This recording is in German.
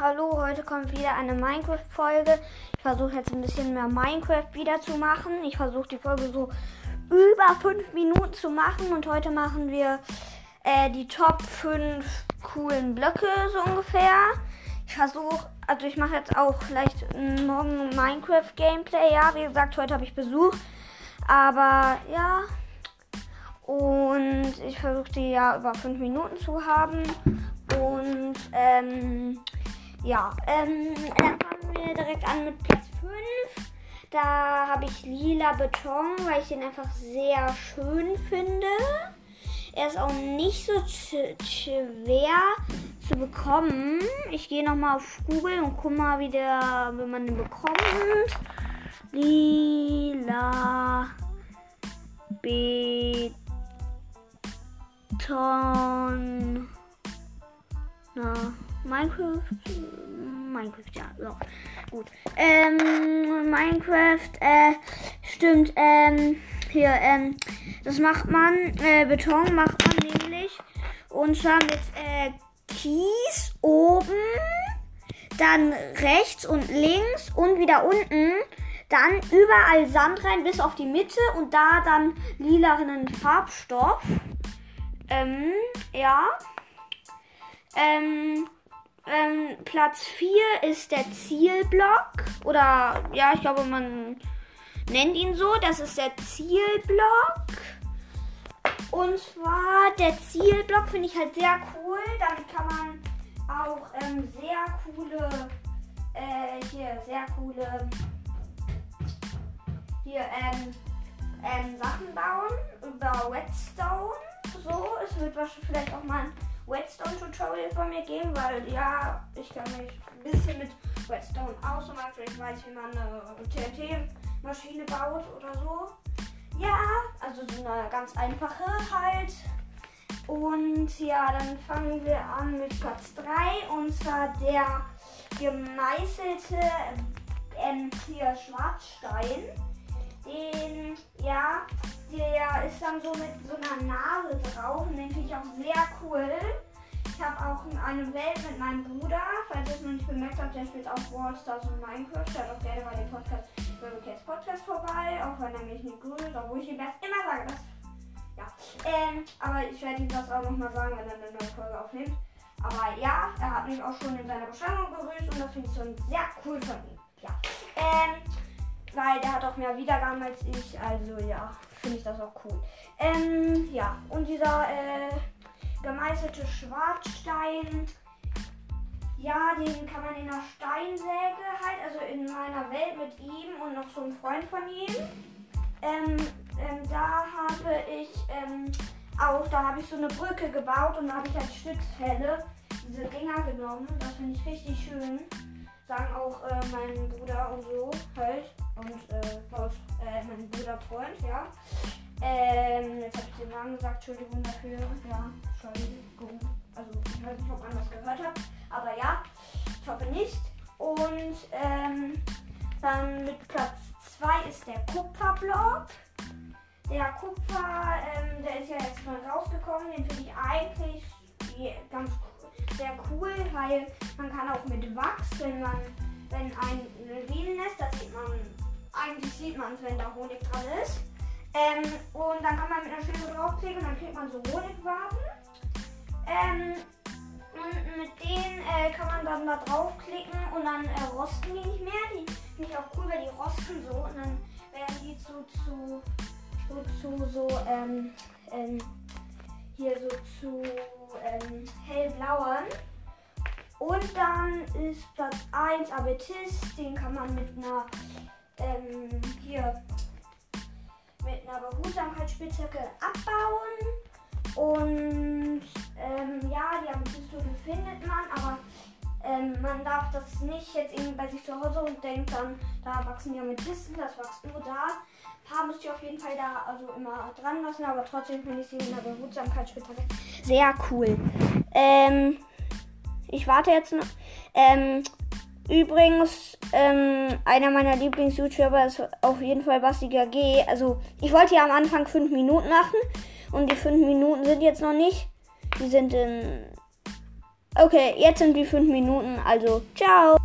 hallo, heute kommt wieder eine Minecraft-Folge. Ich versuche jetzt ein bisschen mehr Minecraft wieder zu machen. Ich versuche die Folge so über 5 Minuten zu machen und heute machen wir äh, die Top 5 coolen Blöcke so ungefähr. Ich versuche, also ich mache jetzt auch vielleicht morgen Minecraft-Gameplay. Ja, wie gesagt, heute habe ich Besuch. Aber ja, und ich versuche die ja über 5 Minuten zu haben. Und ähm, ja, ähm, dann fangen wir direkt an mit Platz 5. Da habe ich lila Beton, weil ich den einfach sehr schön finde. Er ist auch nicht so schwer zu bekommen. Ich gehe nochmal auf Google und guck mal, wie, der, wie man den bekommt. Lila Beton. Na, Minecraft. Minecraft, ja, so. Gut. Ähm, Minecraft, äh, stimmt, ähm, hier, ähm, das macht man, äh, Beton macht man nämlich. Und zwar mit, äh, Kies oben, dann rechts und links und wieder unten. Dann überall Sand rein bis auf die Mitte und da dann lilanen Farbstoff. Ähm, ja. Ähm, ähm, Platz 4 ist der Zielblock. Oder ja, ich glaube, man nennt ihn so. Das ist der Zielblock. Und zwar der Zielblock finde ich halt sehr cool. Damit kann man auch ähm, sehr coole, äh, hier, sehr coole, hier, ähm, ähm, Sachen bauen über Redstone. So, es wird wahrscheinlich vielleicht auch mal ein Redstone-Tutorial von mir geben, weil ja, ich kann mich ein bisschen mit Redstone aus und ich weiß, wie man eine TNT-Maschine baut oder so. Ja, also so eine ganz einfache halt. Und ja, dann fangen wir an mit Platz 3 und zwar der gemeißelte ähm, hier Schwarzstein. Den, ja, der ist dann so mit so einer Nase drauf und den finde ich auch sehr cool. Ich habe auch eine Welt mit meinem Bruder, falls ihr es noch nicht bemerkt habt, der spielt auch Wallstars und Minecraft. Schaut auch gerne bei dem Podcast, Cats Podcast vorbei, auch wenn er mich nicht grüßt, obwohl ich ihm das immer sage. Das, ja, ähm, aber ich werde ihm das auch nochmal sagen, wenn er eine neue Folge aufnimmt. Aber ja, er hat mich auch schon in seiner Beschreibung begrüßt und das finde ich schon sehr cool von ihm. Ja, ähm, weil der hat auch mehr Wiedergaben als ich, also ja, finde ich das auch cool. Ähm, ja, und dieser äh, gemeißelte Schwarzstein, ja, den kann man in der Steinsäge halt, also in meiner Welt mit ihm und noch so einem Freund von ihm. Ähm, ähm, da habe ich ähm, auch, da habe ich so eine Brücke gebaut und da habe ich als Stützfälle diese Dinger genommen. Das finde ich richtig schön. Sagen auch äh, mein Bruder und so halt. Und äh, äh, mein Bruder Freund, ja. Ähm, jetzt habe ich den Namen gesagt, Entschuldigung dafür. Ja, Entschuldigung. Also ich weiß nicht, ob man das gehört hat. Aber ja, ich hoffe nicht. Und ähm, dann mit Platz 2 ist der Kupferblock. Der Kupfer, ähm, der ist ja jetzt mal rausgekommen. Den finde ich eigentlich ganz sehr cool, weil man kann auch mit Wachs, wenn man, wenn ein Bienennest, das sieht man, eigentlich sieht man es, wenn da Honig dran ist. Ähm, und dann kann man mit einer Schere draufklicken und dann kriegt man so Honigwaben. Ähm, und mit denen äh, kann man dann da draufklicken und dann äh, rosten die nicht mehr. Die finde ich auch cool, weil die rosten so und dann werden die zu, zu, zu, zu so, ähm, ähm, hier so zu ähm, hellblauen. Und dann ist Platz 1 Amethyst, den kann man mit einer ähm, hier mit einer Behutsamkeitsspitzhacke abbauen. Und ähm, ja, die Amethysthöfe findet man, aber ähm, man darf das nicht jetzt irgendwie bei sich zu Hause und denkt dann, da wachsen die Amethysten, das wächst nur da. Paar müsst ihr auf jeden Fall da also immer dran lassen, aber trotzdem finde ich sie in der Behutsamkeitsspitzhacke sehr cool. Ähm, ich warte jetzt noch. Ähm, Übrigens, ähm, einer meiner Lieblings-YouTuber ist auf jeden Fall Bastiger G. Also, ich wollte ja am Anfang 5 Minuten machen und die 5 Minuten sind jetzt noch nicht. Die sind in. Okay, jetzt sind die fünf Minuten, also ciao.